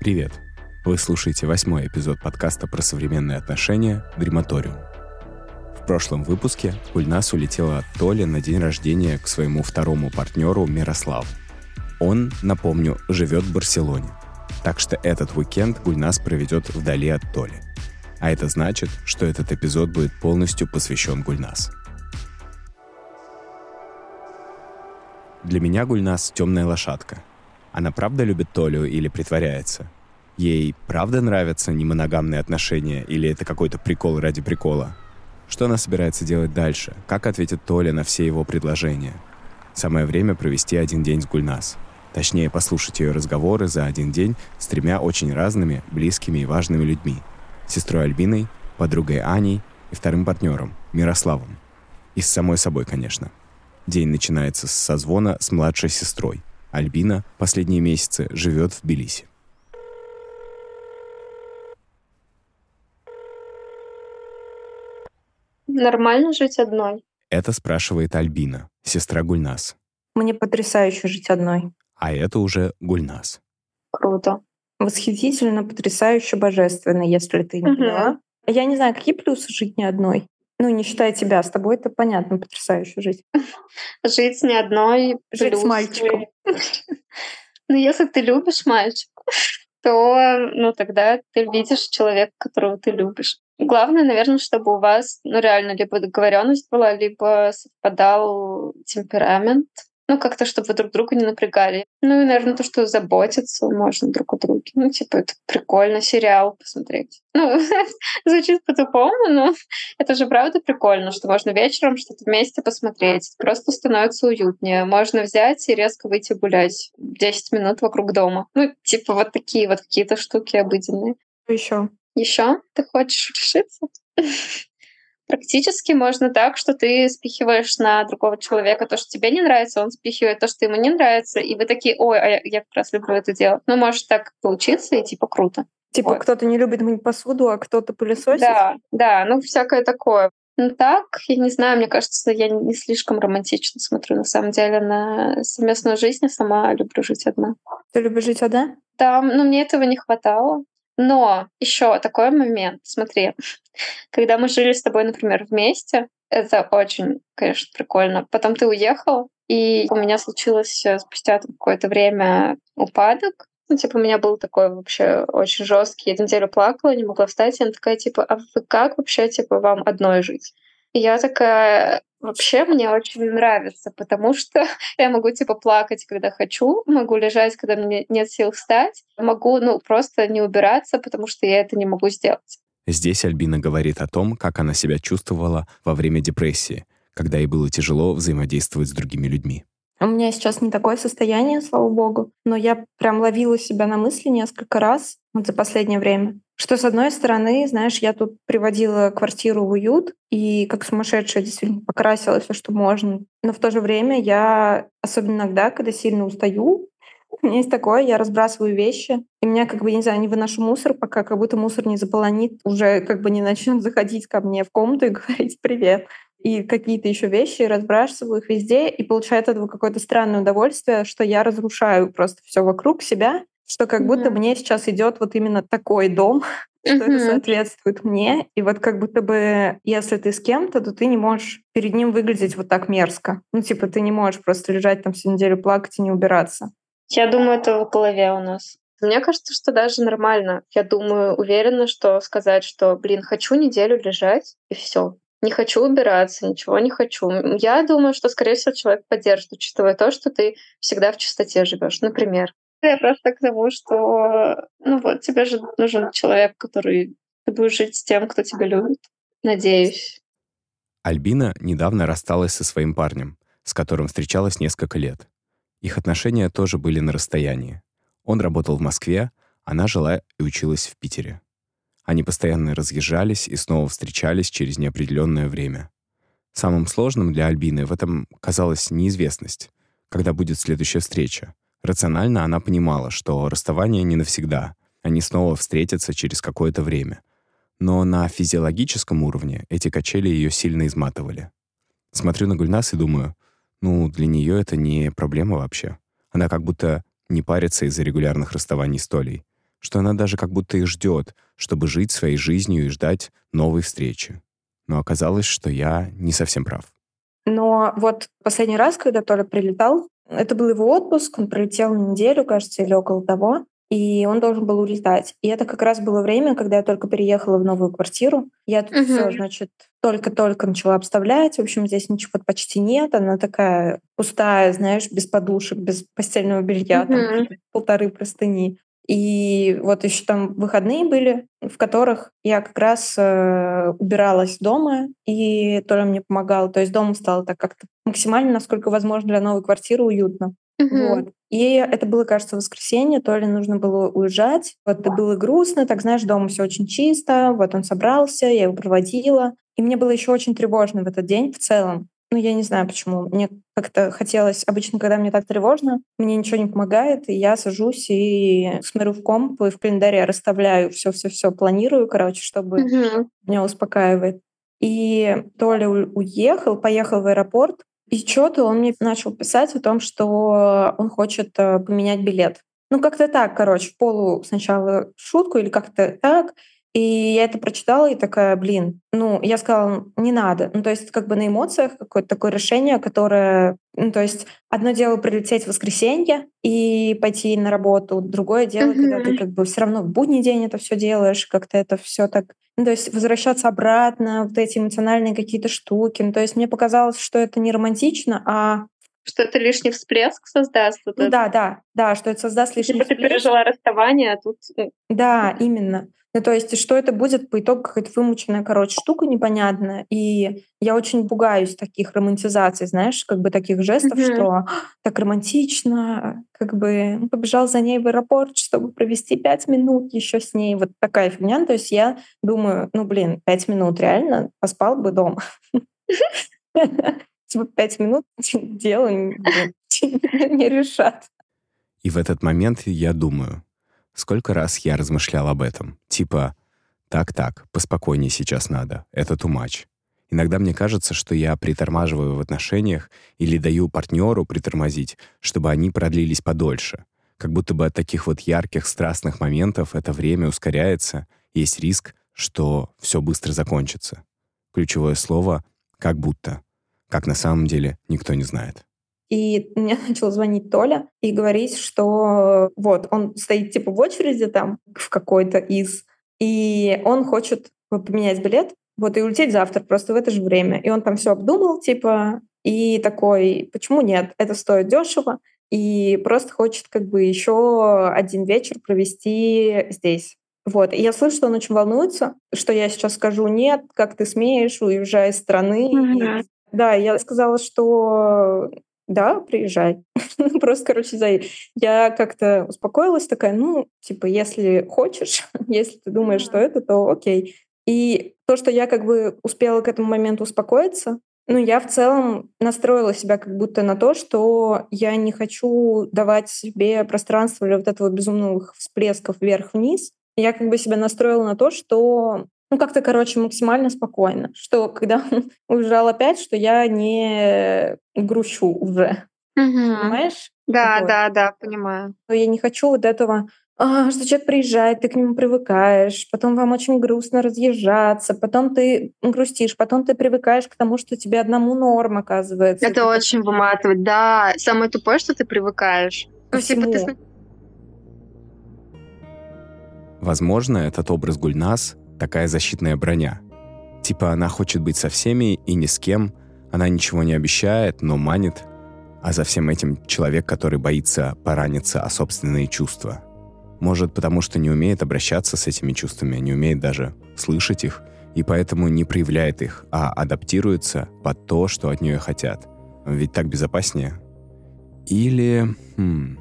Привет! Вы слушаете восьмой эпизод подкаста про современные отношения «Дрематориум». В прошлом выпуске Гульнас улетела от Толи на день рождения к своему второму партнеру Мирославу. Он, напомню, живет в Барселоне. Так что этот уикенд Гульнас проведет вдали от Толи. А это значит, что этот эпизод будет полностью посвящен Гульнас. Для меня Гульнас — темная лошадка. Она правда любит Толю или притворяется? Ей правда нравятся немоногамные отношения или это какой-то прикол ради прикола? Что она собирается делать дальше? Как ответит Толя на все его предложения? Самое время провести один день с Гульнас. Точнее, послушать ее разговоры за один день с тремя очень разными, близкими и важными людьми. Сестрой Альбиной, подругой Аней и вторым партнером, Мирославом. И с самой собой, конечно. День начинается с созвона с младшей сестрой. Альбина последние месяцы живет в Тбилиси. Нормально жить одной? Это спрашивает Альбина, сестра Гульнас. Мне потрясающе жить одной. А это уже Гульнас. Круто. Восхитительно, потрясающе, божественно, если ты не поняла. Я не знаю, какие плюсы жить не одной? Ну, не считая тебя, с тобой это понятно, потрясающе жить. Жить не одной. Жить с плюсы. мальчиком. Ну, если ты любишь мальчика, то, ну, тогда ты видишь человека, которого ты любишь. Главное, наверное, чтобы у вас, ну, реально, либо договоренность была, либо совпадал темперамент. Ну, как-то, чтобы вы друг друга не напрягали. Ну, и, наверное, то, что заботиться можно друг о друге. Ну, типа, это прикольно, сериал посмотреть. Ну, звучит по-тупому, но это же правда прикольно, что можно вечером что-то вместе посмотреть. Просто становится уютнее. Можно взять и резко выйти гулять 10 минут вокруг дома. Ну, типа вот такие вот какие-то штуки обыденные. Еще? Еще ты хочешь решиться? Практически можно так, что ты спихиваешь на другого человека то, что тебе не нравится, он спихивает то, что ему не нравится, и вы такие, ой, а я, я как раз люблю это делать. Ну, может так получиться, и типа круто. Типа, Вот. кто-то не любит мыть посуду, а кто-то пылесосит? Да, да, ну всякое такое. Ну так, я не знаю, мне кажется, я не слишком романтично смотрю на самом деле на совместную жизнь. Я сама люблю жить одна. Ты любишь жить одна? Там, ну, мне этого не хватало. Но еще такой момент, смотри, когда мы жили с тобой, например, вместе, это очень, конечно, прикольно. Потом ты уехал, и у меня случилось э, спустя какое-то время упадок. Ну, типа, у меня был такой вообще очень жесткий. Я неделю плакала, не могла встать. И она такая, типа, а вы как вообще, типа, вам одной жить? И я такая, вообще мне очень нравится, потому что я могу, типа, плакать, когда хочу, могу лежать, когда мне нет сил встать, могу, ну, просто не убираться, потому что я это не могу сделать. Здесь Альбина говорит о том, как она себя чувствовала во время депрессии, когда ей было тяжело взаимодействовать с другими людьми. У меня сейчас не такое состояние, слава богу, но я прям ловила себя на мысли несколько раз вот за последнее время. Что, с одной стороны, знаешь, я тут приводила квартиру в уют и как сумасшедшая действительно покрасила все, что можно. Но в то же время я, особенно иногда, когда сильно устаю, у меня есть такое, я разбрасываю вещи, и меня как бы, не знаю, не выношу мусор, пока как будто мусор не заполонит, уже как бы не начнет заходить ко мне в комнату и говорить «привет» и какие-то еще вещи, разбрасываю их везде, и получаю от этого какое-то странное удовольствие, что я разрушаю просто все вокруг себя, что как будто Мгм. мне сейчас идет вот именно такой дом, что это Мгм. соответствует мне. И вот как будто бы, если ты с кем-то, то ты не можешь перед ним выглядеть вот так мерзко. Ну, типа, ты не можешь просто лежать там всю неделю, плакать и не убираться. Я думаю, это в голове у нас. Мне кажется, что даже нормально. Я думаю, уверена, что сказать, что, блин, хочу неделю лежать, и все. Не хочу убираться, ничего не хочу. Я думаю, что, скорее всего, человек поддержит, учитывая то, что ты всегда в чистоте живешь, например. Я просто к тому, что, ну вот, тебе же нужен человек, который ты будешь жить с тем, кто тебя любит. Надеюсь. Альбина недавно рассталась со своим парнем. с которым встречалась несколько лет. Их отношения тоже были на расстоянии. Он работал в Москве, она жила и училась в Питере. Они постоянно разъезжались и снова встречались через неопределенное время. Самым сложным для Альбины в этом казалась неизвестность, когда будет следующая встреча. Рационально она понимала, что расставание не навсегда, они снова встретятся через какое-то время. Но на физиологическом уровне эти качели ее сильно изматывали. Смотрю на Гульнас и думаю, ну, для нее это не проблема вообще. Она как будто не парится из-за регулярных расставаний с Толей, что она даже как будто их ждет, чтобы жить своей жизнью и ждать новой встречи. Но оказалось, что я не совсем прав. Но вот последний раз, когда Толя прилетал, это был его отпуск, он пролетел неделю, кажется, или около того и он должен был улетать. И это как раз было время, когда я только переехала в новую квартиру. Я тут угу. все, значит, только-только начала обставлять. В общем, здесь ничего почти нет. Она такая пустая, знаешь, без подушек, без постельного белья, угу. там полторы простыни. И вот еще там выходные были, в которых я как раз э, убиралась дома, и Толя мне помогал. То есть дома стало так как-то максимально, насколько возможно, для новой квартиры уютно. Угу. Вот. И это было, кажется, воскресенье, то ли нужно было уезжать. Вот это было грустно, так знаешь, дома все очень чисто. Вот он собрался, я его проводила. И мне было еще очень тревожно в этот день в целом. Ну, я не знаю почему. Мне как-то хотелось... Обычно, когда мне так тревожно, мне ничего не помогает, и я сажусь и смотрю в комп, и в календаре расставляю все все все планирую, короче, чтобы угу. меня успокаивает. И Толя уехал, поехал в аэропорт, и что-то он мне начал писать о том, что он хочет э, поменять билет. Ну, как-то так, короче, в полу сначала шутку или как-то так. И я это прочитала и такая, блин, ну, я сказала, не надо. Ну, то есть как бы на эмоциях какое-то такое решение, которое, ну, то есть одно дело прилететь в воскресенье и пойти на работу, другое дело, mm-hmm. когда ты как бы все равно в будний день это все делаешь, как-то это все так ну, то есть возвращаться обратно, вот эти эмоциональные какие-то штуки. Ну, то есть мне показалось, что это не романтично, а что это лишний всплеск создаст. Вот ну, да, да, да, что это создаст лишний типа всплеск. ты пережила расставание, а тут... Ну, да, именно. Ну, то есть, что это будет по итогу какая-то вымученная, короче, штука непонятная. И я очень пугаюсь таких романтизаций, знаешь, как бы таких жестов, mm-hmm. что так романтично, как бы побежал за ней в аэропорт, чтобы провести пять минут еще с ней. Вот такая фигня. Ну, то есть я думаю, ну, блин, пять минут реально поспал бы дома. Типа пять минут дело не решат. И в этот момент я думаю, Сколько раз я размышлял об этом. Типа, так-так, поспокойнее сейчас надо. Это too much. Иногда мне кажется, что я притормаживаю в отношениях или даю партнеру притормозить, чтобы они продлились подольше. Как будто бы от таких вот ярких, страстных моментов это время ускоряется, есть риск, что все быстро закончится. Ключевое слово «как будто». Как на самом деле, никто не знает. И мне начал звонить Толя и говорить, что вот он стоит типа в очереди там в какой-то из, и он хочет поменять билет, вот и улететь завтра просто в это же время. И он там все обдумал, типа, и такой, почему нет? Это стоит дешево, и просто хочет как бы еще один вечер провести здесь. Вот. И я слышу, что он очень волнуется, что я сейчас скажу нет, как ты смеешь, уезжай из страны. Mm-hmm. Да, я сказала, что да, приезжай. Просто, короче, за... я как-то успокоилась, такая, ну, типа, если хочешь, если ты думаешь, что это, то окей. И то, что я как бы успела к этому моменту успокоиться, ну, я в целом настроила себя как будто на то, что я не хочу давать себе пространство для вот этого безумных всплесков вверх-вниз. Я как бы себя настроила на то, что ну, как-то, короче, максимально спокойно. Что когда он уезжал опять, что я не грущу уже. Угу. Понимаешь? Да, вот. да, да, понимаю. Я не хочу вот этого а, что человек приезжает, ты к нему привыкаешь, потом вам очень грустно разъезжаться, потом ты грустишь, потом ты привыкаешь к тому, что тебе одному норм оказывается. Это очень выматывает, да. Самое тупое, что ты привыкаешь. Ко всему. Типа ты... Возможно, этот образ Гульнас такая защитная броня. Типа она хочет быть со всеми и ни с кем, она ничего не обещает, но манит, а за всем этим человек, который боится пораниться о собственные чувства. Может, потому что не умеет обращаться с этими чувствами, не умеет даже слышать их, и поэтому не проявляет их, а адаптируется под то, что от нее хотят. ведь так безопаснее. Или, хм,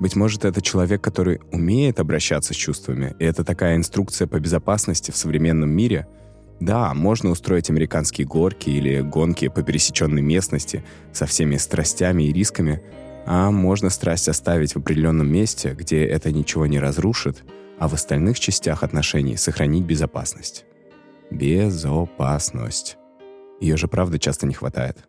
быть может, это человек, который умеет обращаться с чувствами, и это такая инструкция по безопасности в современном мире. Да, можно устроить американские горки или гонки по пересеченной местности со всеми страстями и рисками, а можно страсть оставить в определенном месте, где это ничего не разрушит, а в остальных частях отношений сохранить безопасность. Безопасность. Ее же правда часто не хватает.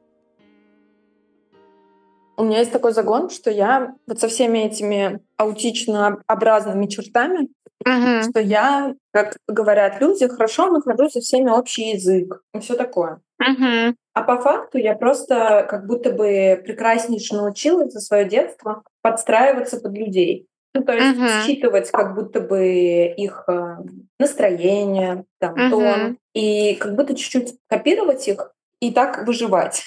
У меня есть такой загон, что я вот со всеми этими аутично-образными чертами, uh-huh. что я, как говорят люди, хорошо нахожу со всеми общий язык и все такое. Uh-huh. А по факту я просто как будто бы прекраснейше научилась за свое детство подстраиваться под людей. Ну, то есть uh-huh. считывать как будто бы их э, настроение, там, uh-huh. тон, и как будто чуть-чуть копировать их и так выживать.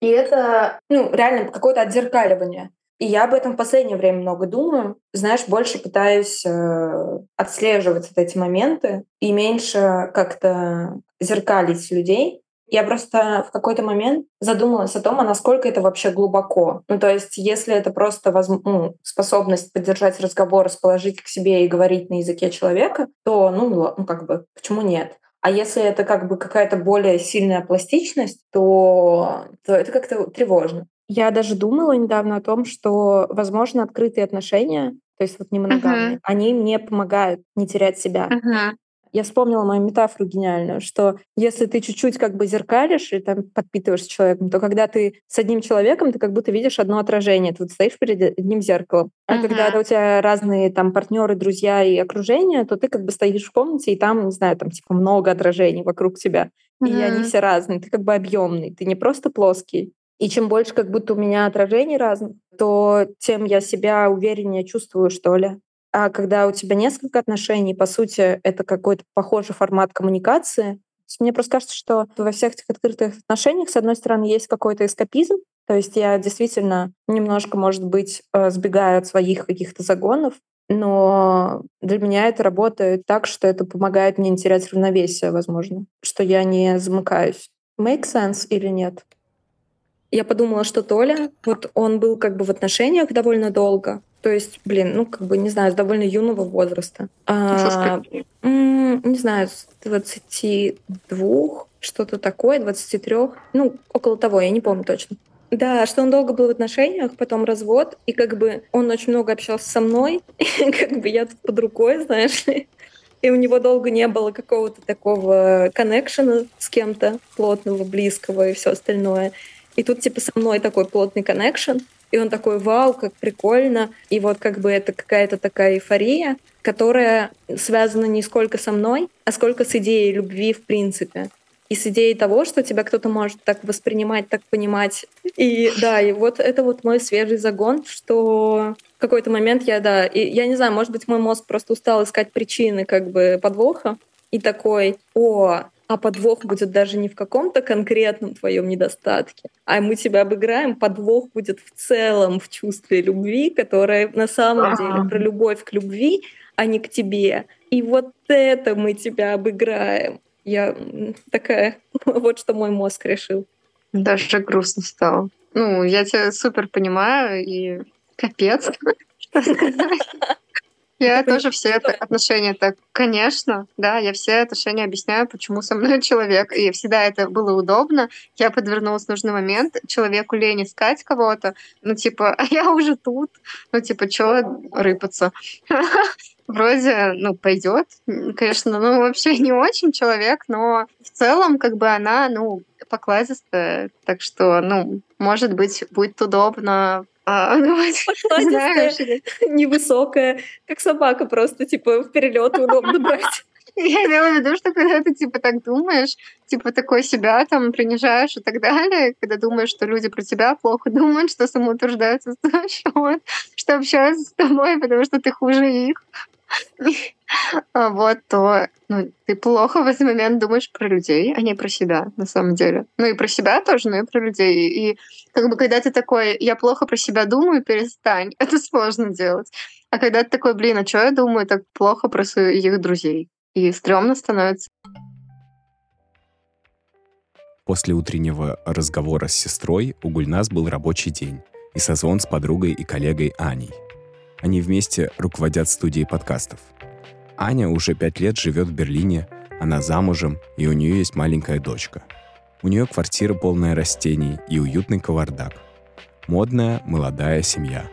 И это, ну, реально какое-то отзеркаливание. И я об этом в последнее время много думаю. Знаешь, больше пытаюсь э, отслеживать вот эти моменты и меньше как-то зеркалить людей. Я просто в какой-то момент задумалась о том, а насколько это вообще глубоко. Ну, то есть, если это просто воз... ну, способность поддержать разговор, расположить к себе и говорить на языке человека, то, ну, ну, как бы, почему нет? А если это как бы какая-то более сильная пластичность, то, то это как-то тревожно. Я даже думала недавно о том, что, возможно, открытые отношения, то есть вот не моногамные, uh-huh. они мне помогают не терять себя. Uh-huh. Я вспомнила мою метафору гениальную, что если ты чуть-чуть как бы зеркалишь и там подпитываешь с человеком, то когда ты с одним человеком, ты как будто видишь одно отражение, ты вот стоишь перед одним зеркалом. А uh-huh. когда у тебя разные там партнеры, друзья и окружение, то ты как бы стоишь в комнате, и там, не знаю, там типа много отражений вокруг тебя. Uh-huh. И они все разные. Ты как бы объемный, ты не просто плоский. И чем больше как будто у меня отражений разных, то тем я себя увереннее чувствую, что ли. А когда у тебя несколько отношений, по сути, это какой-то похожий формат коммуникации, мне просто кажется, что во всех этих открытых отношениях, с одной стороны, есть какой-то эскапизм, то есть я действительно немножко, может быть, э, сбегаю от своих каких-то загонов, но для меня это работает так, что это помогает мне не терять равновесие, возможно, что я не замыкаюсь. Make sense или нет? Я подумала, что Толя, вот он был как бы в отношениях довольно долго, то есть, блин, ну, как бы, не знаю, с довольно юного возраста. А, не знаю, с 22, что-то такое, 23, ну, около того, я не помню точно. Да, что он долго был в отношениях, потом развод, и как бы он очень много общался со мной, и как бы я тут под рукой, знаешь ли. И у него долго не было какого-то такого коннекшена с кем-то плотного, близкого и все остальное. И тут типа со мной такой плотный коннекшн. И он такой, вау, как прикольно. И вот как бы это какая-то такая эйфория, которая связана не сколько со мной, а сколько с идеей любви в принципе. И с идеей того, что тебя кто-то может так воспринимать, так понимать. И да, и вот это вот мой свежий загон, что в какой-то момент я, да, и я не знаю, может быть, мой мозг просто устал искать причины как бы подвоха, и такой, о, а подвох будет даже не в каком-то конкретном твоем недостатке, а мы тебя обыграем, подвох будет в целом в чувстве любви, которое на самом деле про любовь к любви, а не к тебе. И вот это мы тебя обыграем. Я такая, вот что мой мозг решил. Даже грустно стало. Ну, я тебя супер понимаю, и капец. Я тоже все это отношения так, конечно, да, я все отношения объясняю, почему со мной человек. И всегда это было удобно. Я подвернулась в нужный момент. Человеку лень искать кого-то. Ну, типа, а я уже тут. Ну, типа, что рыпаться? Вроде, ну, пойдет. Конечно, ну, вообще не очень человек, но в целом, как бы она, ну, покладистая. Так что, ну, может быть, будет удобно а, ну, знаешь, невысокая, как собака просто, типа, в перелет удобно брать. Я имела в виду, что когда ты, типа, так думаешь, типа, такой себя там принижаешь и так далее, когда думаешь, что люди про тебя плохо думают, что самоутверждаются счет, что общаются с тобой, потому что ты хуже их. А вот, то ну, ты плохо в этот момент думаешь про людей, а не про себя, на самом деле. Ну и про себя тоже, но и про людей. И как бы когда ты такой, я плохо про себя думаю, перестань. Это сложно делать. А когда ты такой, блин, а что я думаю так плохо про своих друзей? И стрёмно становится. После утреннего разговора с сестрой у Гульнас был рабочий день и созвон с подругой и коллегой Аней. Они вместе руководят студией подкастов. Аня уже пять лет живет в Берлине, она замужем, и у нее есть маленькая дочка. У нее квартира полная растений и уютный кавардак. Модная, молодая семья.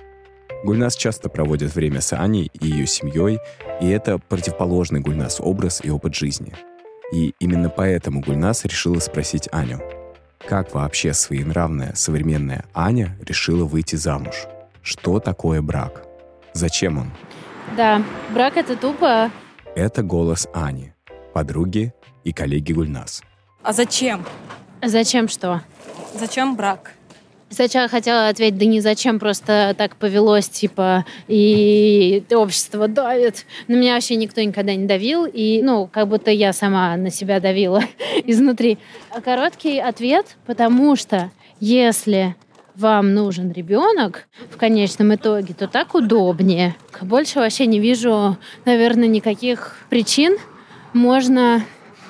Гульнас часто проводит время с Аней и ее семьей, и это противоположный Гульнас образ и опыт жизни — и именно поэтому Гульнас решила спросить Аню, как вообще своенравная современная Аня решила выйти замуж? Что такое брак? Зачем он? Да, брак это тупо. Это голос Ани, подруги и коллеги Гульнас. А зачем? Зачем что? Зачем брак? Сначала хотела ответить, да не зачем, просто так повелось, типа, и общество давит. На меня вообще никто никогда не давил, и, ну, как будто я сама на себя давила изнутри. А короткий ответ, потому что если вам нужен ребенок в конечном итоге, то так удобнее. Больше вообще не вижу, наверное, никаких причин. Можно...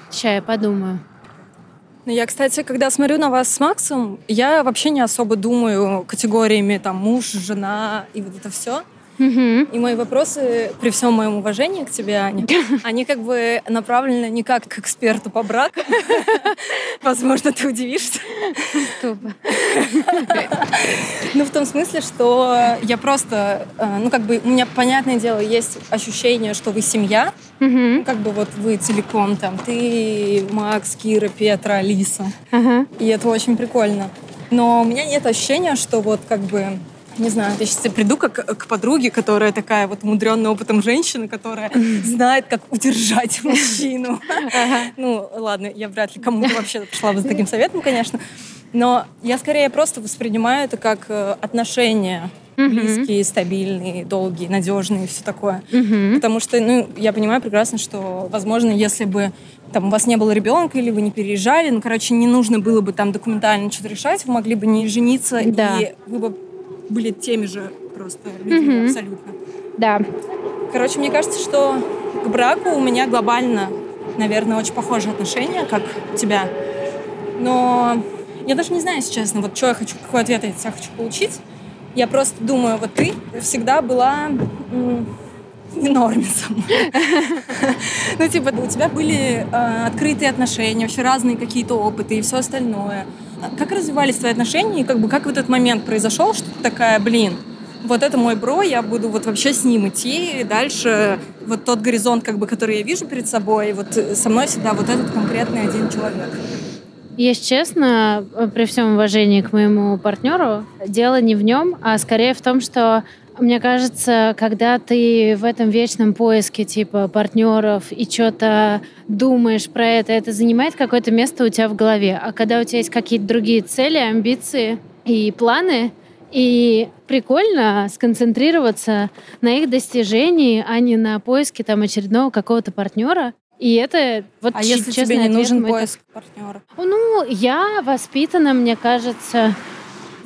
Сейчас я подумаю. Ну, я, кстати, когда смотрю на вас с Максом, я вообще не особо думаю категориями там муж, жена и вот это все. Угу. И мои вопросы, при всем моем уважении к тебе, Аня, они как бы направлены не как к эксперту по браку. Возможно, ты удивишься. Ну, в том смысле, что я просто, э, ну, как бы, у меня, понятное дело, есть ощущение, что вы семья, Угу. как бы вот вы целиком там, ты, Макс, Кира, Петра, Алиса. И это очень прикольно. Но у меня нет ощущения, что вот как бы не знаю, я сейчас приду как к подруге, которая такая вот умудренная опытом женщина, которая знает, как удержать мужчину. Ну, ладно, я вряд ли кому-то вообще пришла бы за таким советом, конечно. Но я скорее просто воспринимаю это как э, отношения близкие, стабильные, долгие, надежные и все такое. Потому что, ну, я понимаю прекрасно, что, возможно, если бы там у вас не было ребенка или вы не переезжали, ну, короче, не нужно было бы там документально что-то решать, вы могли бы не жениться, Да. и вы бы были теми же просто людьми Мгм. абсолютно. Да. Короче, мне кажется, что к браку у меня глобально, наверное, очень похожие отношения, как у тебя. Но я даже не знаю, если честно, вот что я хочу, какой ответ я от тебя хочу получить. Я просто думаю, вот ты всегда была не нормисом. Ну, типа, у тебя были э, открытые отношения, вообще разные какие-то опыты и все остальное. Как развивались твои отношения, и как бы как в этот момент произошел, что ты такая, блин, вот это мой бро, я буду вот вообще с ним идти, и дальше вот тот горизонт, как бы, который я вижу перед собой, вот со мной всегда вот этот конкретный один человек. Если честно, э, при всем уважении к моему партнеру, дело не в нем, а скорее в том, что мне кажется, когда ты в этом вечном поиске типа партнеров и что-то думаешь про это, это занимает какое-то место у тебя в голове. А когда у тебя есть какие-то другие цели, амбиции и планы, и прикольно сконцентрироваться на их достижении, а не на поиске там очередного какого-то партнера. И это вот А если честный тебе не ответ нужен мой так- поиск партнера? ну, я воспитана, мне кажется,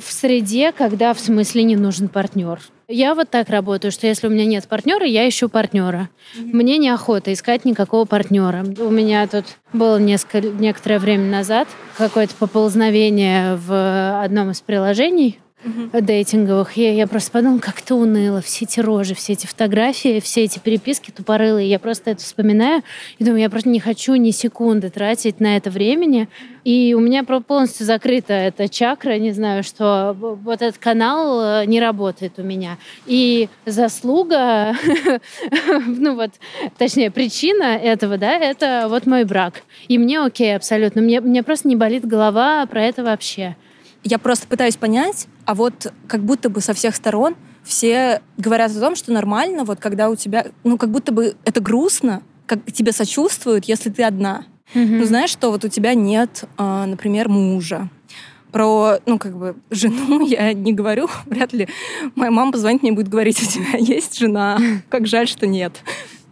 в среде, когда в смысле не нужен партнер. Я вот так работаю, что если у меня нет партнера, я ищу партнера. Мне неохота искать никакого партнера. У меня тут было несколько, некоторое время назад какое-то поползновение в одном из приложений дейтинговых. Я, я просто подумала, как это уныло. Все эти рожи, все эти фотографии, все эти переписки тупорылые. Я просто это вспоминаю и думаю, я просто не хочу ни секунды тратить на это времени. И у меня полностью закрыта эта чакра. Не знаю, что вот этот канал э, не работает у меня. И заслуга, ну вот, точнее, причина этого, да, это вот мой брак. И мне окей абсолютно. Мне, мне просто не болит голова про это вообще. Я просто пытаюсь понять, а вот как будто бы со всех сторон все говорят о том, что нормально, вот когда у тебя, ну как будто бы это грустно, как тебе сочувствуют, если ты одна. Ну знаешь, что вот у тебя нет, а, например, мужа. Про, ну, как бы, жену я не говорю, вряд ли моя мама позвонит мне и будет говорить, у тебя есть жена, как жаль, что нет.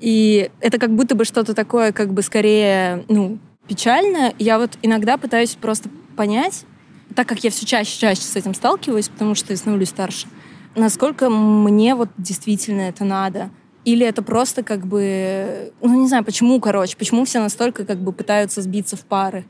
И это как будто бы что-то такое, как бы, скорее, ну, печальное. Я вот иногда пытаюсь просто понять, так как я все чаще чаще с этим сталкиваюсь, потому что я становлюсь старше, насколько мне вот действительно это надо. Или это просто как бы... Ну, не знаю, почему, короче, почему все настолько как бы пытаются сбиться в пары.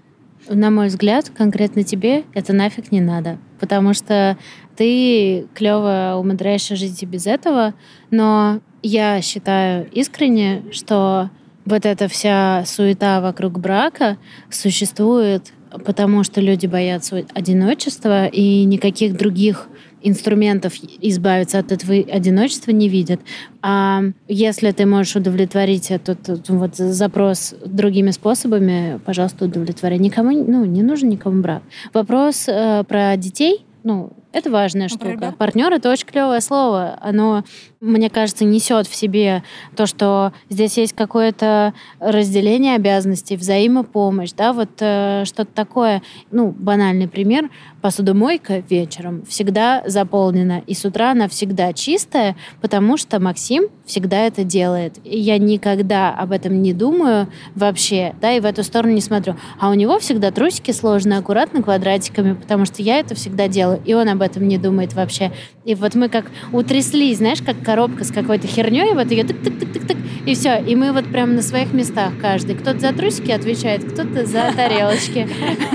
на мой взгляд, конкретно тебе это нафиг не надо. Потому что ты клево умудряешься жить и без этого. Но я считаю искренне, что вот эта вся суета вокруг брака существует потому что люди боятся одиночества и никаких других инструментов избавиться от этого одиночества не видят. А если ты можешь удовлетворить этот вот запрос другими способами, пожалуйста, удовлетворяй. Никому, ну, не нужен никому брак. Вопрос э, про детей, ну, это важная штука. Партнер это очень клевое слово. Оно, мне кажется, несет в себе то, что здесь есть какое-то разделение обязанностей, взаимопомощь, да, вот э, что-то такое. Ну, банальный пример. Посудомойка вечером всегда заполнена, и с утра она всегда чистая, потому что Максим всегда это делает. И я никогда об этом не думаю вообще, да, и в эту сторону не смотрю. А у него всегда трусики сложены аккуратно квадратиками, потому что я это всегда делаю, и он об этом не думает вообще. И вот мы как утряслись, знаешь, как коробка с какой-то херней, вот ее тык-тык-тык-тык-тык, и все. И мы вот прям на своих местах каждый. Кто-то за трусики отвечает, кто-то за тарелочки.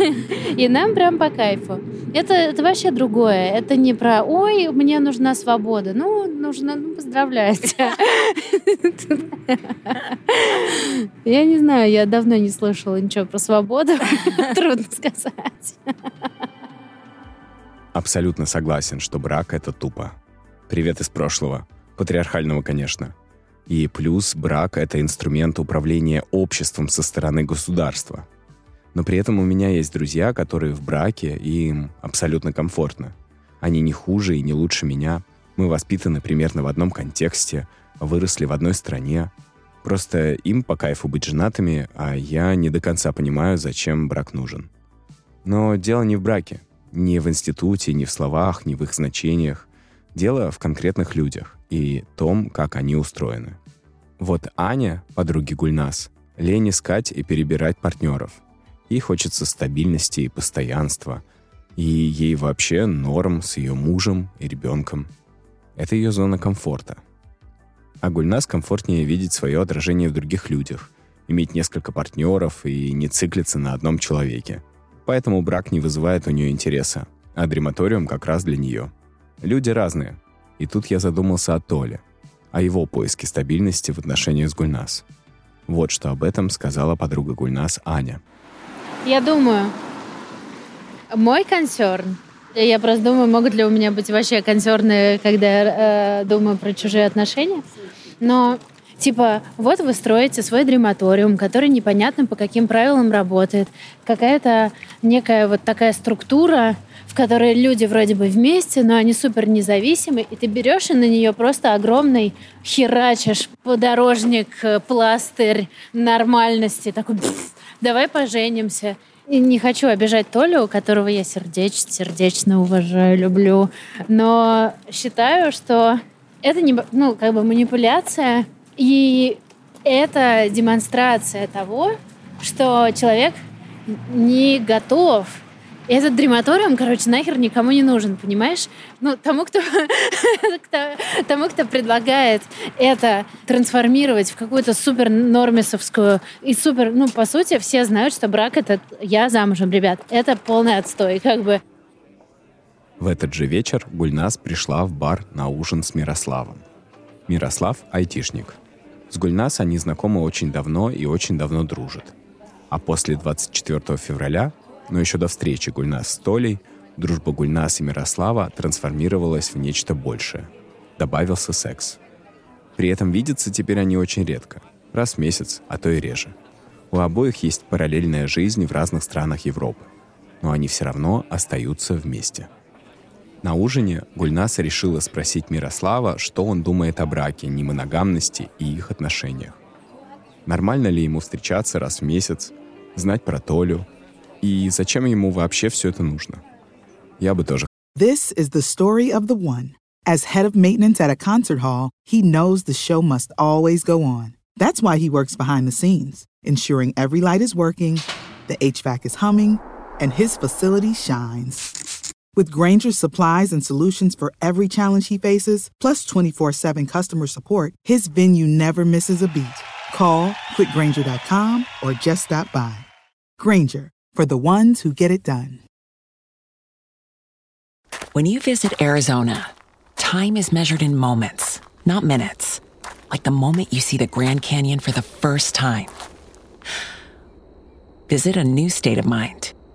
И нам прям по кайфу. Это, это вообще другое. Это не про «Ой, мне нужна свобода». Ну, нужно, ну, поздравляйте. Я не знаю, я давно не слышала ничего про свободу. Трудно сказать. Абсолютно согласен, что брак — это тупо. Привет из прошлого. Патриархального, конечно. И плюс брак — это инструмент управления обществом со стороны государства. Но при этом у меня есть друзья, которые в браке, и им абсолютно комфортно. Они не хуже и не лучше меня. Мы воспитаны примерно в одном контексте, выросли в одной стране. Просто им по кайфу быть женатыми, а я не до конца понимаю, зачем брак нужен. Но дело не в браке, не в институте, не в словах, не в их значениях. Дело в конкретных людях и том, как они устроены. Вот Аня, подруги Гульнас, лень искать и перебирать партнеров. Ей хочется стабильности и постоянства. И ей вообще норм с ее мужем и ребенком. Это ее зона комфорта. А Гульнас комфортнее видеть свое отражение в других людях, иметь несколько партнеров и не циклиться на одном человеке. Поэтому брак не вызывает у нее интереса, а дрематориум как раз для нее. Люди разные. И тут я задумался о Толе, о его поиске стабильности в отношениях с Гульнас. Вот что об этом сказала подруга Гульнас Аня – я думаю, мой консерн, я просто думаю, могут ли у меня быть вообще консерны, когда я э, думаю про чужие отношения, но Типа, вот вы строите свой дрематориум, который непонятно по каким правилам работает. Какая-то некая вот такая структура, в которой люди вроде бы вместе, но они супер независимы, и ты берешь и на нее просто огромный херачишь подорожник, э, пластырь нормальности, такой давай поженимся. И не хочу обижать Толю, которого я сердечно, сердечно уважаю, люблю, но считаю, что это не, ну, как бы манипуляция, и это демонстрация того, что человек не готов этот дрематориум, короче, нахер никому не нужен, понимаешь? Ну, тому, кто, тому, кто предлагает это трансформировать в какую-то супер нормисовскую и супер, ну, по сути, все знают, что брак — это я замужем, ребят. Это полный отстой, как бы. В этот же вечер Гульнас пришла в бар на ужин с Мирославом. Мирослав — айтишник. С Гульнас они знакомы очень давно и очень давно дружат. А после 24 февраля но еще до встречи Гульнас с Толей дружба Гульнас и Мирослава трансформировалась в нечто большее. Добавился секс. При этом видятся теперь они очень редко. Раз в месяц, а то и реже. У обоих есть параллельная жизнь в разных странах Европы. Но они все равно остаются вместе. На ужине Гульнаса решила спросить Мирослава, что он думает о браке, немоногамности и их отношениях. Нормально ли ему встречаться раз в месяц, знать про Толю, И зачем ему вообще все это нужно? Я бы тоже. This is the story of the one. As head of maintenance at a concert hall, he knows the show must always go on. That's why he works behind the scenes, ensuring every light is working, the HVAC is humming, and his facility shines. With Granger's supplies and solutions for every challenge he faces, plus 24 7 customer support, his venue never misses a beat. Call quickgranger.com or just stop by. Granger for the ones who get it done. When you visit Arizona, time is measured in moments, not minutes. Like the moment you see the Grand Canyon for the first time. Visit a new state of mind.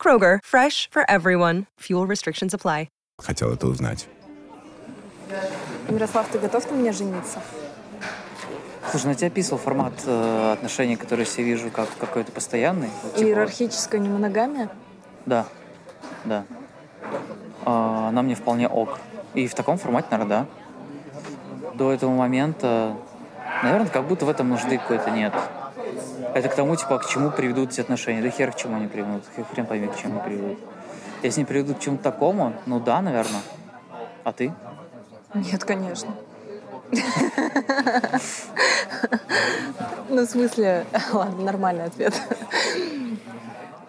Kroger, fresh for everyone. Fuel restrictions apply. Хотел это узнать. Мирослав, ты готов на меня жениться? Слушай, ну я тебе описывал формат э, отношений, которые я себе вижу как какой-то постоянный. Вот, типа, Иерархическая немоногамия? Да, да. А, она мне вполне ок. И в таком формате, наверное, да. До этого момента, наверное, как будто в этом нужды какой-то нет. Это к тому, типа, к чему приведут эти отношения. Да хер к чему они приведут. Хрен пойми, к чему приведут. Если не приведут к чему-то такому, ну да, наверное. А ты? Нет, конечно. Ну, в смысле, ладно, нормальный ответ.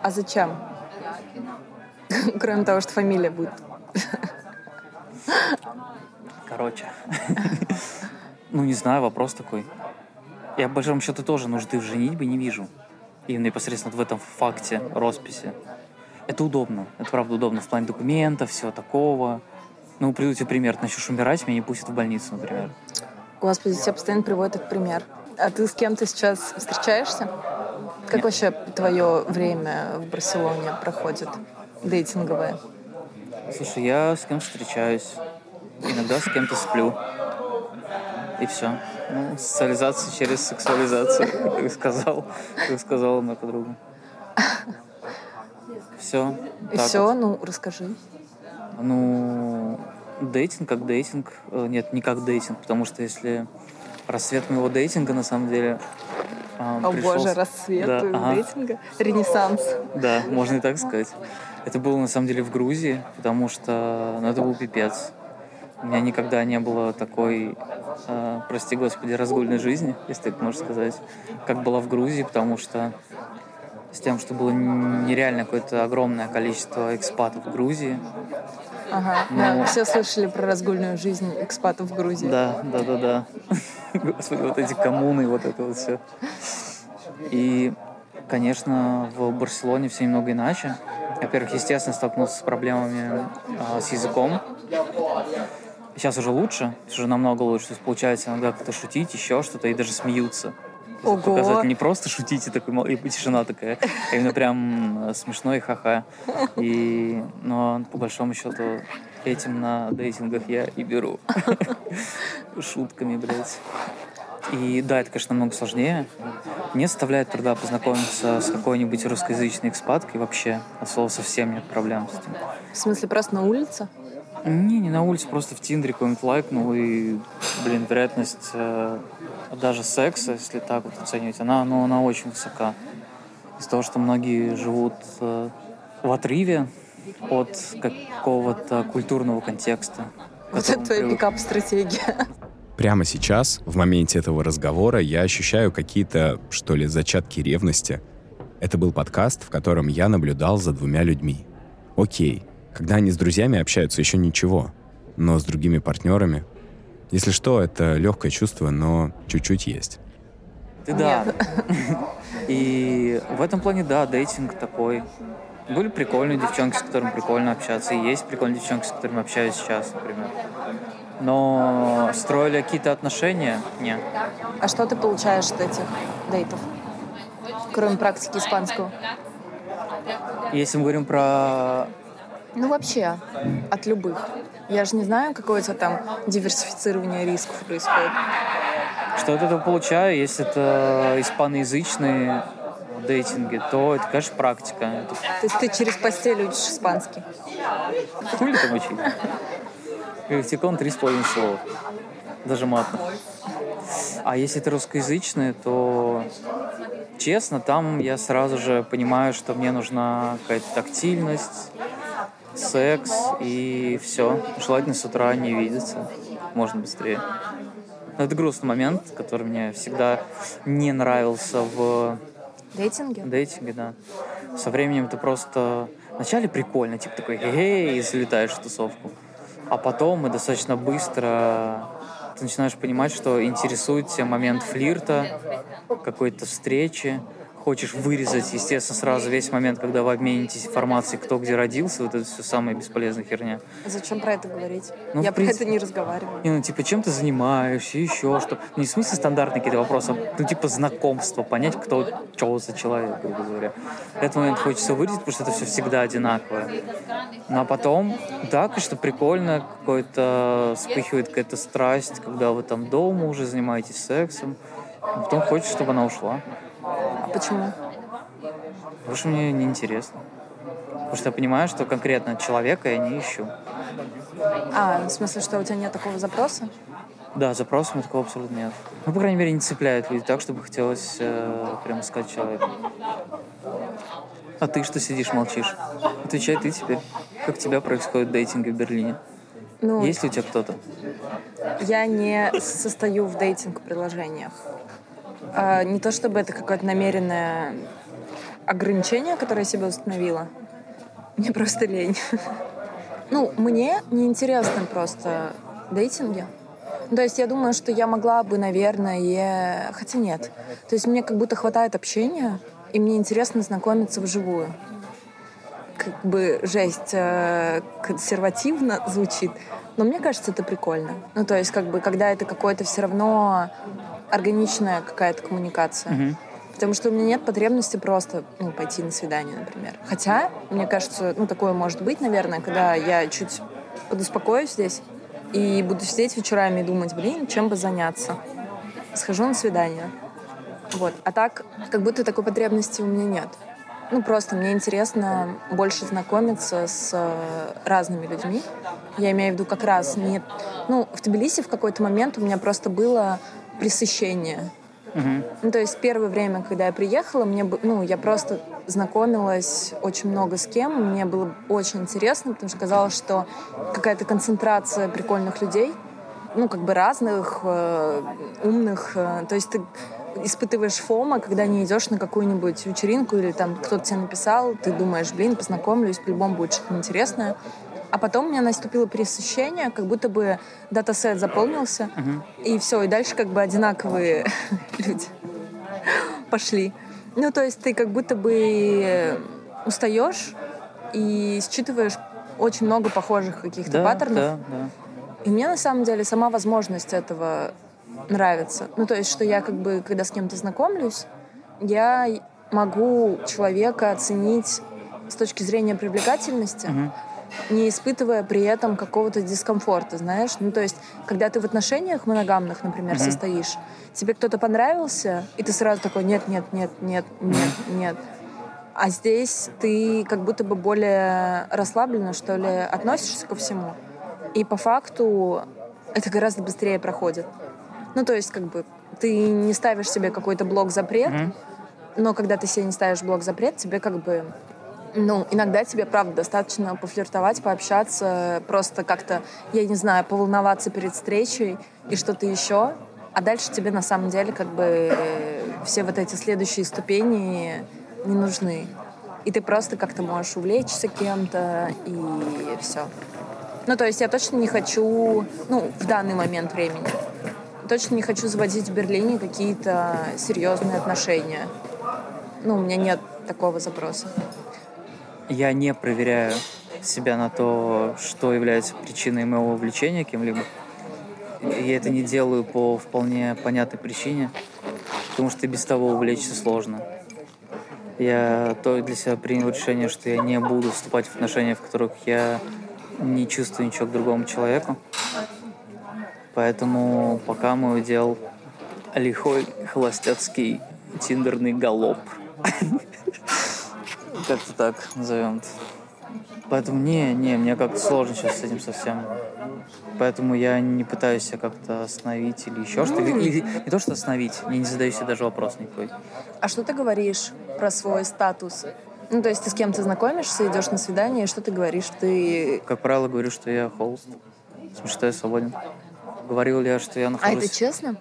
А зачем? Кроме того, что фамилия будет. Короче. Ну, не знаю, вопрос такой. Я, по большому счету, тоже нужды в женитьбе не вижу. Именно непосредственно в этом факте росписи. Это удобно. Это правда удобно в плане документов, всего такого. Ну, приведу тебе пример. Ты начнешь умирать, меня не пустят в больницу, например. Господи, тебя постоянно приводят этот пример. А ты с кем-то сейчас встречаешься? Как Нет. вообще твое время в Барселоне проходит? Дейтинговое. Слушай, я с кем встречаюсь. Иногда с кем-то сплю. И все. Ну, социализация через сексуализацию, как сказал, как сказала моя подруга. Все. И все, ну, расскажи. Ну, дейтинг как дейтинг. Э, Нет, не как дейтинг, потому что если рассвет моего дейтинга, на самом деле, а, О пришел боже, рассвет Да, ага. дейтинга. Ренессанс. Да, можно и так сказать. Это было на самом деле в Грузии, потому что ну, это был пипец. У меня никогда не было такой, э, прости господи, разгульной жизни, если так можно сказать, как была в Грузии, потому что с тем, что было нереально какое-то огромное количество экспатов в Грузии. Ага. Ну. Да, все слышали про разгульную жизнь экспатов в Грузии. Да, да, да, да. Господи, вот эти коммуны, вот это вот все. И, конечно, в Барселоне все немного иначе. Во-первых, естественно, столкнулся с проблемами а, с языком. Сейчас уже лучше, уже намного лучше. То есть получается иногда как-то шутить, еще что-то, и даже смеются. Ого. Показатель не просто шутить, и, такой, и тишина такая, а именно прям э, смешно и ха-ха. И, но по большому счету этим на дейтингах я и беру. Шутками, блядь. И да, это, конечно, намного сложнее. Не составляет труда познакомиться с какой-нибудь русскоязычной экспаткой вообще. От слова совсем нет проблем с этим. В смысле, просто на улице? Не, не на улице, просто в Тиндере какой-нибудь лайкнул, и, блин, вероятность э, даже секса, если так вот оценивать, она, ну, она очень высока. Из-за того, что многие живут э, в отрыве от какого-то культурного контекста. Вот это твоя привык. пикап-стратегия. Прямо сейчас, в моменте этого разговора, я ощущаю какие-то, что ли, зачатки ревности. Это был подкаст, в котором я наблюдал за двумя людьми. Окей, когда они с друзьями общаются, еще ничего. Но с другими партнерами... Если что, это легкое чувство, но чуть-чуть есть. Ты да. И в этом плане, да, дейтинг такой. Были прикольные девчонки, с которыми прикольно общаться. И есть прикольные девчонки, с которыми общаюсь сейчас, например. Но строили какие-то отношения? Нет. А что ты получаешь от этих дейтов? Кроме практики испанского. Если мы говорим про... Ну, вообще, от любых. Я же не знаю, какое у тебя там диверсифицирование рисков происходит. Что от этого получаю, если это испаноязычные дейтинги, то это, конечно, практика. То есть ты через постель учишь испанский. хули там учить? Лексикон три с половиной слова. Даже матно. А если это русскоязычные, то честно, там я сразу же понимаю, что мне нужна какая-то тактильность, секс и все. Желательно с утра не видеться, можно быстрее. Но это грустный момент, который мне всегда не нравился в Дейтинге? дейтинге, да. Со временем это просто вначале прикольно, типа такой эй, и залетаешь в тусовку. А потом и достаточно быстро ты начинаешь понимать, что интересует тебя момент флирта, какой-то встречи, хочешь вырезать, естественно, сразу весь момент, когда вы обменитесь информацией, кто где родился, вот это все самая бесполезная херня. Зачем про это говорить? Ну, Я в про принципе- это не разговариваю. Не, ну, типа, чем ты занимаешься, еще что. Ну, не в смысле стандартные какие-то вопросы, а, ну, типа, знакомство, понять, кто, что за человек, грубо говоря. Этот момент хочется выразить, потому что это все всегда одинаковое. Ну, а потом, да, конечно, прикольно, какой-то вспыхивает какая-то страсть, когда вы там дома уже занимаетесь сексом, а потом хочется, чтобы она ушла. А почему? Потому что мне неинтересно. Потому что я понимаю, что конкретно человека я не ищу. А, в смысле, что у тебя нет такого запроса? Да, запросов у меня такого абсолютно нет. Ну, по крайней мере, не цепляют люди так, чтобы хотелось э, прям искать человека. А ты что сидишь, молчишь? Отвечай ты теперь. Как у тебя происходит дейтинг в Берлине? Ну, Есть ли у тебя кто-то? я не состою в дейтинг-приложениях. А, не то чтобы это какое-то намеренное ограничение, которое я себе установила. Мне просто лень. Ну, мне неинтересны просто дейтинги. Ну, То есть я думаю, что я могла бы, наверное, хотя нет. То есть мне как будто хватает общения, и мне интересно знакомиться вживую. Как бы жесть э, консервативно звучит, но мне кажется, это прикольно. Ну, то есть, как бы, когда это какое-то все равно органичная какая-то коммуникация. Мгм. Потому что у меня нет потребности просто ну, пойти на свидание, например. Хотя, мне кажется, ну, такое может быть, наверное, когда я чуть подуспокоюсь здесь и буду сидеть вечерами и думать, блин, чем бы заняться. Схожу на свидание. Вот. А так, как будто такой потребности у меня нет. Ну, просто мне интересно больше знакомиться с э, разными людьми. Я имею в виду как раз нет... Ну, в Тбилиси в какой-то момент у меня просто было пресыщение. Мгм. Ну, то есть первое время, когда я приехала, мне, ну, я просто знакомилась очень много с кем, мне было очень интересно, потому что казалось, что какая-то концентрация прикольных людей, ну, как бы разных, э, умных, э, то есть ты испытываешь фома, когда не идешь на какую-нибудь вечеринку или там кто-то тебе написал, ты думаешь, блин, познакомлюсь, по-любому будет что-то интересное. А потом у меня наступило пересыщение, как будто бы датасет заполнился, и все, и дальше как бы одинаковые люди пошли. Ну, то есть ты как будто бы устаешь и считываешь очень много похожих каких-то Да, паттернов. да, да. И мне на самом деле сама возможность этого нравится. Ну, то есть, что я как бы, когда с кем-то знакомлюсь, я могу человека оценить с точки зрения привлекательности, Мгм. Не испытывая при этом какого-то дискомфорта, знаешь? Ну, то есть, когда ты в отношениях моногамных, например, Мгм. состоишь, тебе кто-то понравился, и ты сразу такой, нет, нет, нет, нет, нет, нет. А здесь ты как будто бы более расслабленно, что ли, относишься ко всему. И по факту это гораздо быстрее проходит. Ну, то есть, как бы, ты не ставишь себе какой-то блок-запрет, Мгм. но когда ты себе не ставишь блок-запрет, тебе как бы... Ну, иногда тебе, правда, достаточно пофлиртовать, пообщаться, просто как-то, я не знаю, поволноваться перед встречей и что-то еще. А дальше тебе на самом деле как бы э, все вот эти следующие ступени не нужны. И ты просто как-то можешь увлечься кем-то, и все. Ну, то есть я точно не хочу, ну, в данный момент времени, точно не хочу заводить в Берлине какие-то серьезные отношения. Ну, у меня нет такого запроса. Я не проверяю себя на то, что является причиной моего увлечения кем-либо. Я это не делаю по вполне понятной причине, потому что без того увлечься сложно. Я то для себя принял решение, что я не буду вступать в отношения, в которых я не чувствую ничего к другому человеку. Поэтому пока мой удел лихой холостяцкий тиндерный галоп. Как-то так назовем. Поэтому не, не, мне как-то сложно сейчас с этим совсем. Поэтому я не пытаюсь себя как-то остановить или еще что-то. Или не то, что остановить, я не задаю себе даже вопрос никакой. А что ты говоришь про свой статус? Ну, то есть ты с кем-то знакомишься, идешь на свидание, и что ты говоришь? Ты... Как правило, говорю, что я смысле, что я свободен. Говорил ли я, что я А нахожусь... это честно?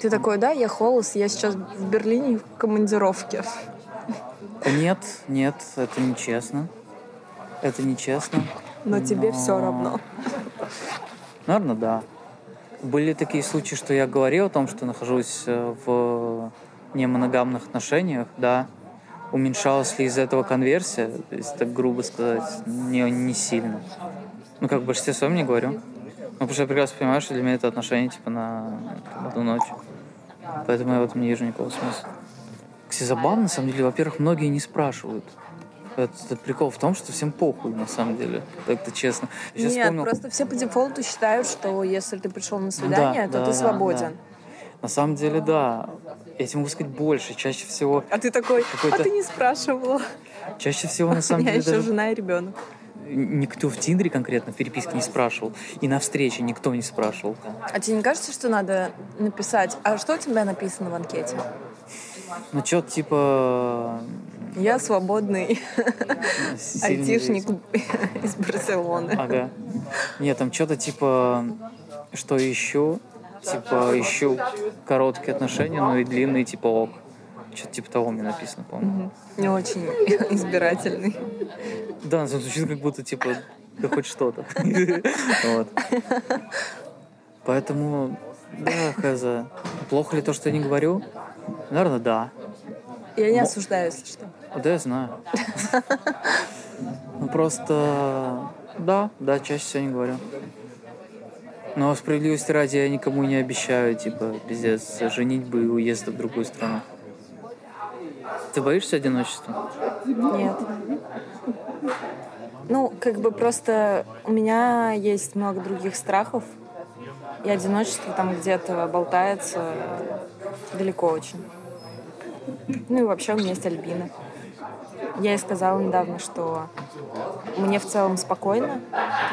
Ты такой, да, я холост, я сейчас в Берлине в командировке. Нет, нет, это нечестно. Это нечестно. Но тебе все равно. Наверное, да. Были такие случаи, что я говорил о том, что нахожусь э, в немоногамных отношениях, да. Уменьшалась ли из этого конверсия, если так грубо сказать, не, не сильно. Ну, как в большинстве своем не говорю. Ну, потому что я прекрасно понимаю, что для меня это отношение типа на одну ночь. Поэтому я в этом не вижу никакого смысла. Кстати, забавно, на самом деле, во-первых, многие не спрашивают. Это, это прикол в том, что всем похуй, на самом деле. Так-то честно. Я Нет, вспомнил- просто все по дефолту считают, что если ты пришел на свидание, Да, то да, ты да, свободен. На самом деле, да. Я тебе могу сказать больше. Чаще всего, А ты такой, а ты не спрашивала. чаще всего, на У самом меня деле, еще даже жена и ребенок. никто в Тиндере конкретно в переписке не спрашивал. И на встрече никто не спрашивал. А тебе не кажется, что надо написать, а что у тебя написано в анкете? Ну, что-то типа... Я свободный айтишник из Барселоны. Ага. Нет, там что-то типа, что ищу, типа ищу короткие отношения, но и длинные, типа ок. Что-то типа того мне написано, по-моему. Не очень избирательный. Да, звучит как будто типа, да хоть что-то. Вот. Поэтому, да, хз. Плохо ли то, что я не говорю? Наверное, да. Я не осуждаю, если что. Да, я знаю. Ну, просто, да, да, чаще всего не говорю. Но справедливости ради я никому не обещаю, типа, пиздец, женитьбы и уезда в другую страну. Ты боишься одиночества? Нет. Ну, как бы просто у меня есть много других страхов, и одиночество там где-то болтается далеко очень. Ну и вообще у меня есть Альбина. Я ей сказала недавно, что мне в целом спокойно,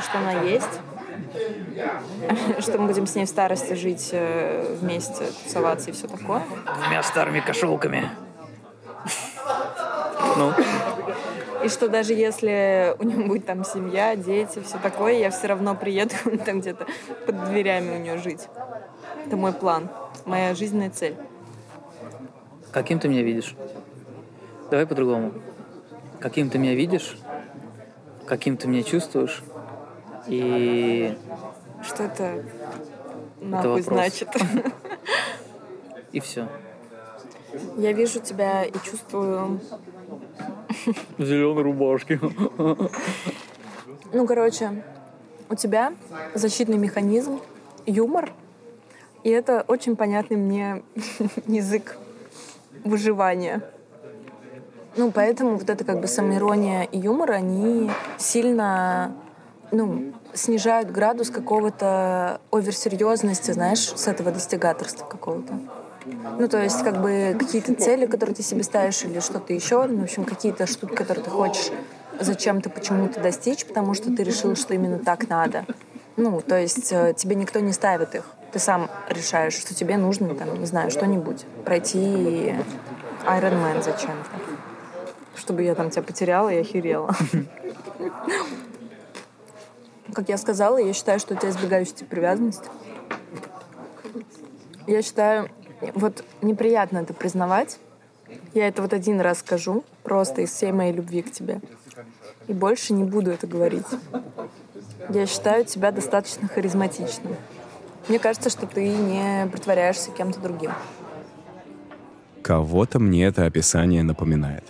что она есть, что мы будем с ней в старости жить э, вместе, тусоваться и все такое. Двумя старыми кошелками. Ну, И что даже если у нее будет там семья, дети, все такое, я все равно приеду там где-то под дверями у нее жить. Это мой план, моя жизненная цель. Каким ты меня видишь? Давай по-другому. Каким ты меня видишь? Каким ты меня чувствуешь? И, Что это нахуй вопрос. значит? и все. Я вижу тебя и чувствую... В зеленой рубашке. Ну, короче, у тебя защитный механизм, юмор, и это очень понятный мне язык выживания. Ну, поэтому вот это как бы самоирония и юмор, они сильно, ну, снижают градус какого-то оверсерьезности, знаешь, с этого достигаторства какого-то. Ну, то есть, как бы, какие-то цели, которые ты себе ставишь, или что-то еще, ну, в общем, какие-то штуки, которые ты хочешь зачем-то почему-то достичь, потому что ты решил, что именно так надо. Ну, то есть, э, тебе никто не ставит их. Ты сам решаешь, что тебе нужно, там, не знаю, что-нибудь. Пройти Iron Man зачем-то. Чтобы я там тебя потеряла и охерела. Как я сказала, я считаю, что у тебя избегающая привязанность. Я считаю, вот неприятно это признавать. Я это вот один раз скажу, просто из всей моей любви к тебе. И больше не буду это говорить. Я считаю тебя достаточно харизматичным. Мне кажется, что ты не притворяешься кем-то другим. Кого-то мне это описание напоминает.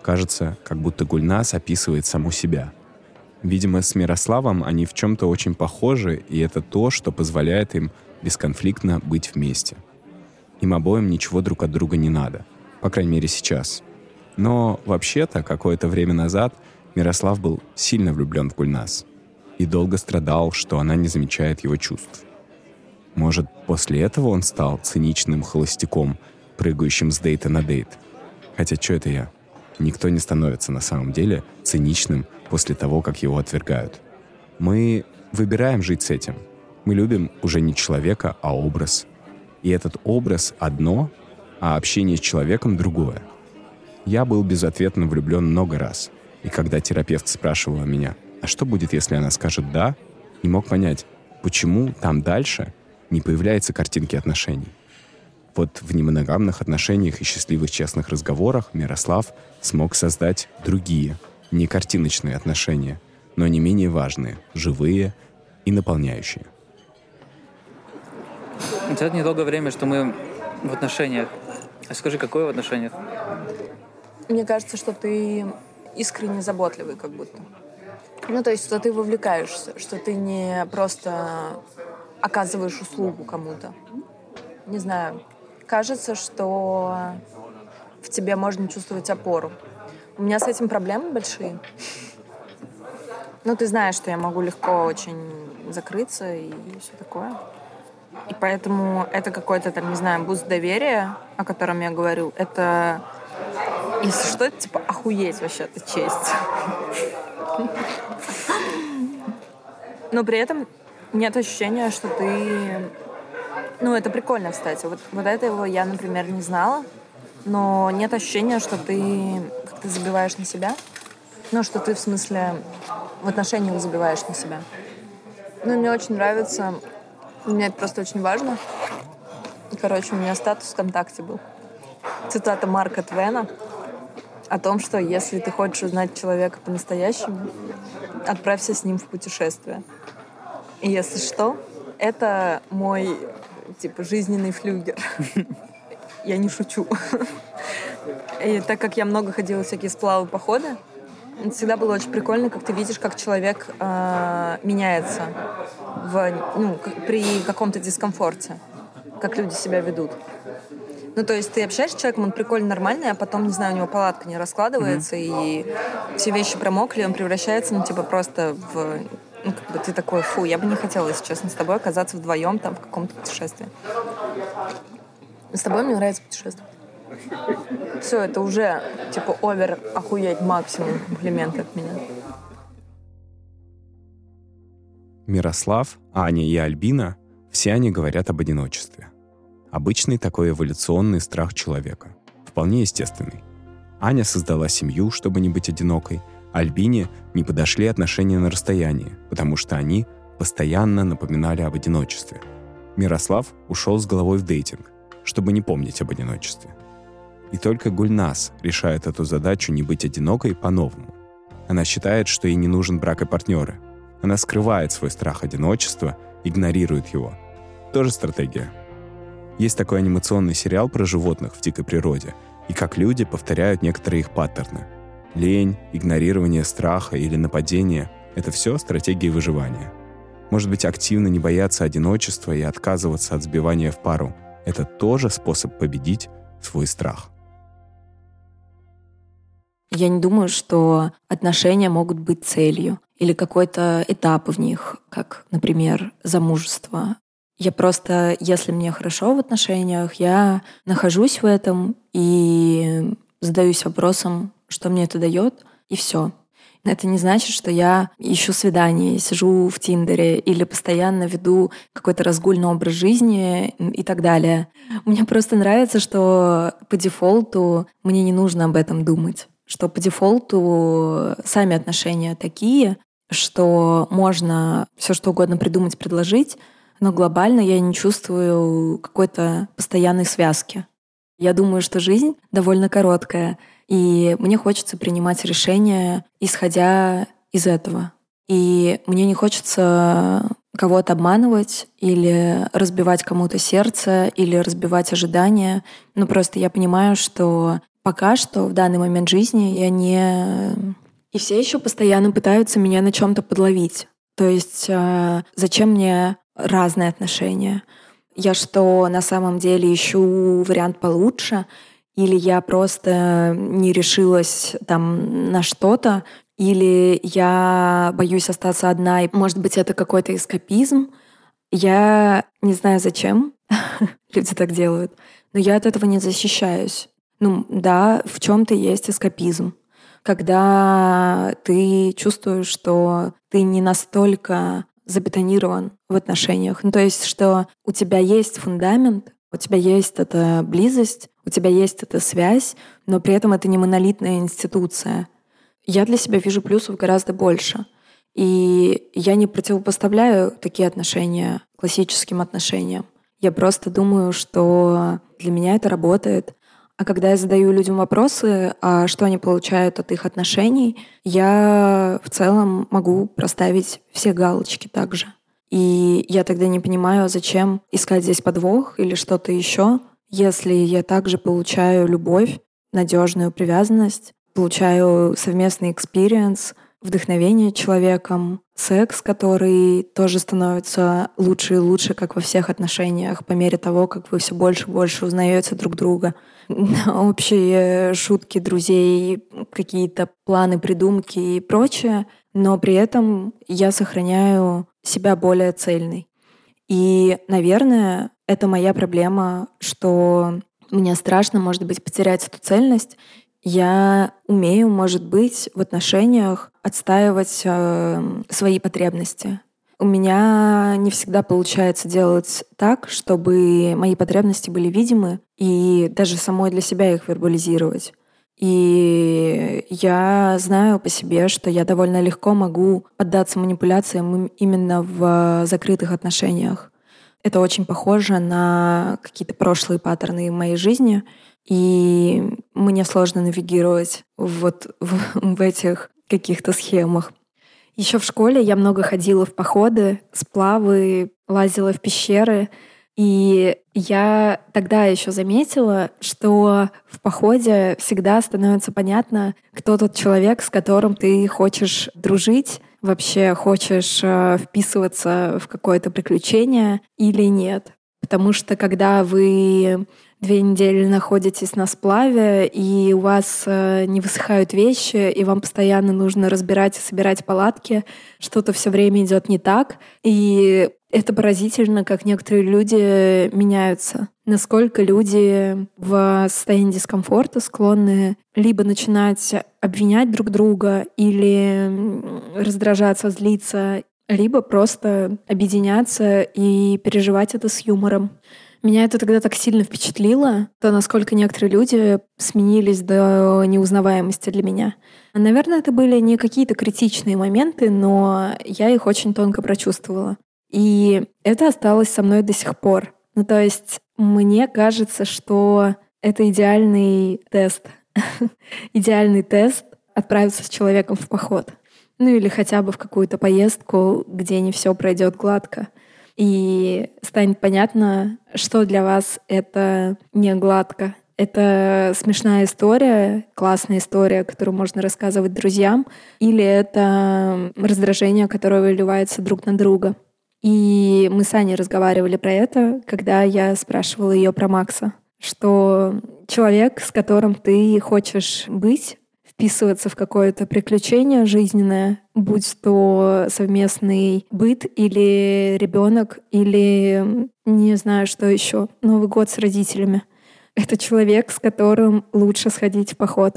Кажется, как будто Гульнас описывает саму себя. Видимо, с Мирославом они в чем-то очень похожи, и это то, что позволяет им бесконфликтно быть вместе. Им обоим ничего друг от друга не надо. По крайней мере, сейчас. Но вообще-то, какое-то время назад Мирослав был сильно влюблен в Гульнас и долго страдал, что она не замечает его чувств. Может, после этого он стал циничным холостяком, прыгающим с дейта на дейт. Хотя что это я? Никто не становится на самом деле циничным после того, как его отвергают. Мы выбираем жить с этим. Мы любим уже не человека, а образ. И этот образ одно, а общение с человеком другое. Я был безответно влюблен много раз. И когда терапевт спрашивала меня, а что будет, если она скажет «да», не мог понять, почему там дальше не появляется картинки отношений. Вот в немоногамных отношениях и счастливых честных разговорах Мирослав смог создать другие, не картиночные отношения, но не менее важные, живые и наполняющие. Это недолгое время, что мы в отношениях. А скажи, какое в отношениях? Мне кажется, что ты искренне заботливый как будто. Ну, то есть, что ты вовлекаешься, что ты не просто оказываешь услугу кому-то. Не знаю. Кажется, что в тебе можно чувствовать опору. У меня с этим проблемы большие. Ну, ты знаешь, что я могу легко очень закрыться и все такое. И поэтому это какой-то там, не знаю, буст доверия, о котором я говорю. Это, если что, типа охуеть вообще, это честь. Но при этом нет ощущения, что ты... Ну, это прикольно, кстати. Вот, вот этого я, например, не знала. Но нет ощущения, что ты как-то забиваешь на себя. Ну, что ты, в смысле, в отношениях забиваешь на себя. Ну, мне очень нравится... Мне это просто очень важно. Короче, у меня статус ВКонтакте был. Цитата Марка Твена о том, что если ты хочешь узнать человека по-настоящему, отправься с ним в путешествие. Если что, это мой, типа, жизненный флюгер. Я не шучу. И так как я много ходила всякие сплавы, походы, это всегда было очень прикольно, как ты видишь, как человек э, меняется в, ну, при каком-то дискомфорте, как люди себя ведут. Ну, то есть ты общаешься с человеком, он прикольно нормальный, а потом, не знаю, у него палатка не раскладывается, mm-hmm. и все вещи промокли, он превращается, ну, типа, просто в... Ну, как бы ты такой, фу, я бы не хотела, если честно, с тобой оказаться вдвоем там в каком-то путешествии. С тобой мне нравится путешествовать. Все, это уже, типа, овер, охуеть, максимум комплимент от меня. Мирослав, Аня и Альбина — все они говорят об одиночестве. Обычный такой эволюционный страх человека. Вполне естественный. Аня создала семью, чтобы не быть одинокой, Альбине не подошли отношения на расстоянии, потому что они постоянно напоминали об одиночестве. Мирослав ушел с головой в дейтинг, чтобы не помнить об одиночестве. И только Гульнас решает эту задачу не быть одинокой по-новому. Она считает, что ей не нужен брак и партнеры. Она скрывает свой страх одиночества, игнорирует его. Тоже стратегия – есть такой анимационный сериал про животных в дикой природе, и как люди повторяют некоторые их паттерны. Лень, игнорирование страха или нападение — это все стратегии выживания. Может быть, активно не бояться одиночества и отказываться от сбивания в пару — это тоже способ победить свой страх. Я не думаю, что отношения могут быть целью или какой-то этап в них, как, например, замужество. Я просто, если мне хорошо в отношениях, я нахожусь в этом и задаюсь вопросом, что мне это дает, и все. Это не значит, что я ищу свидание, сижу в Тиндере или постоянно веду какой-то разгульный образ жизни и так далее. Мне просто нравится, что по дефолту мне не нужно об этом думать. Что по дефолту сами отношения такие, что можно все что угодно придумать, предложить, но глобально я не чувствую какой-то постоянной связки. Я думаю, что жизнь довольно короткая, и мне хочется принимать решения, исходя из этого. И мне не хочется кого-то обманывать или разбивать кому-то сердце или разбивать ожидания. Ну просто я понимаю, что пока что в данный момент жизни я не... И все еще постоянно пытаются меня на чем-то подловить. То есть э, зачем мне разные отношения. Я что, на самом деле ищу вариант получше, или я просто не решилась там на что-то, или я боюсь остаться одна, и, может быть, это какой-то эскапизм. Я не знаю, зачем люди так делают, но я от этого не защищаюсь. Ну да, в чем-то есть эскапизм, когда ты чувствуешь, что ты не настолько забетонирован в отношениях. Ну, то есть, что у тебя есть фундамент, у тебя есть эта близость, у тебя есть эта связь, но при этом это не монолитная институция. Я для себя вижу плюсов гораздо больше. И я не противопоставляю такие отношения классическим отношениям. Я просто думаю, что для меня это работает. А когда я задаю людям вопросы, а что они получают от их отношений, я в целом могу проставить все галочки также. И я тогда не понимаю, зачем искать здесь подвох или что-то еще, если я также получаю любовь, надежную привязанность, получаю совместный experience, вдохновение человеком, секс, который тоже становится лучше и лучше, как во всех отношениях, по мере того, как вы все больше и больше узнаете друг друга. Общие шутки друзей, какие-то планы, придумки и прочее, но при этом я сохраняю себя более цельной. И, наверное, это моя проблема, что мне страшно, может быть, потерять эту цельность. Я умею, может быть, в отношениях отстаивать э, свои потребности. У меня не всегда получается делать так, чтобы мои потребности были видимы и даже самой для себя их вербализировать. И я знаю по себе, что я довольно легко могу поддаться манипуляциям именно в закрытых отношениях. Это очень похоже на какие-то прошлые паттерны в моей жизни, и мне сложно навигировать вот в, в этих каких-то схемах. Еще в школе я много ходила в походы, сплавы, лазила в пещеры — и я тогда еще заметила, что в походе всегда становится понятно, кто тот человек, с которым ты хочешь дружить, вообще хочешь э, вписываться в какое-то приключение или нет. Потому что когда вы две недели находитесь на сплаве, и у вас э, не высыхают вещи, и вам постоянно нужно разбирать и собирать палатки, что-то все время идет не так. И это поразительно, как некоторые люди меняются. Насколько люди в состоянии дискомфорта склонны либо начинать обвинять друг друга или раздражаться, злиться, либо просто объединяться и переживать это с юмором. Меня это тогда так сильно впечатлило, то, насколько некоторые люди сменились до неузнаваемости для меня. Наверное, это были не какие-то критичные моменты, но я их очень тонко прочувствовала. И это осталось со мной до сих пор. Ну, то есть мне кажется, что это идеальный тест. идеальный тест отправиться с человеком в поход. Ну или хотя бы в какую-то поездку, где не все пройдет гладко и станет понятно, что для вас это не гладко. Это смешная история, классная история, которую можно рассказывать друзьям, или это раздражение, которое выливается друг на друга. И мы с Аней разговаривали про это, когда я спрашивала ее про Макса, что человек, с которым ты хочешь быть, вписываться в какое-то приключение жизненное, будь то совместный быт или ребенок, или не знаю, что еще, Новый год с родителями. Это человек, с которым лучше сходить в поход.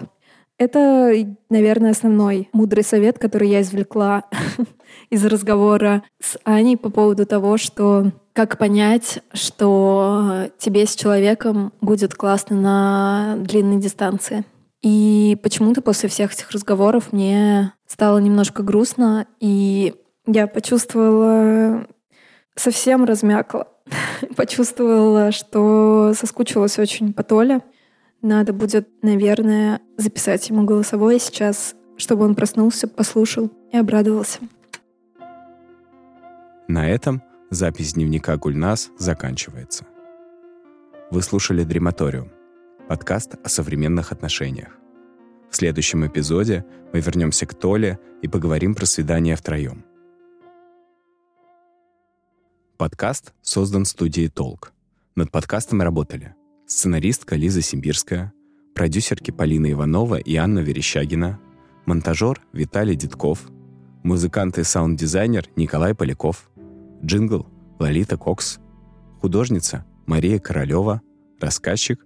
Это, наверное, основной мудрый совет, который я извлекла из разговора с Аней по поводу того, что как понять, что тебе с человеком будет классно на длинной дистанции. И почему-то после всех этих разговоров мне стало немножко грустно, и я почувствовала, совсем размякла. почувствовала, что соскучилась очень по Толе. Надо будет, наверное, записать ему голосовое сейчас, чтобы он проснулся, послушал и обрадовался. На этом запись дневника Гульнас заканчивается. Вы слушали «Дрематориум» подкаст о современных отношениях. В следующем эпизоде мы вернемся к Толе и поговорим про свидание втроем. Подкаст создан студией «Толк». Над подкастом работали сценаристка Лиза Симбирская, продюсерки Полина Иванова и Анна Верещагина, монтажер Виталий Дедков, музыкант и саунд-дизайнер Николай Поляков, джингл Лолита Кокс, художница Мария Королева, рассказчик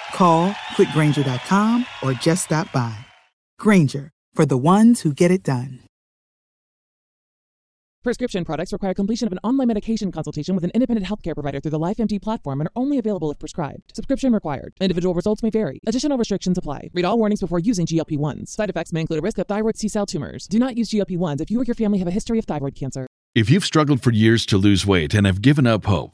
Call quickgranger.com or just stop by. Granger, for the ones who get it done. Prescription products require completion of an online medication consultation with an independent healthcare provider through the LifeMD platform and are only available if prescribed. Subscription required. Individual results may vary. Additional restrictions apply. Read all warnings before using GLP 1s. Side effects may include a risk of thyroid C cell tumors. Do not use GLP 1s if you or your family have a history of thyroid cancer. If you've struggled for years to lose weight and have given up hope,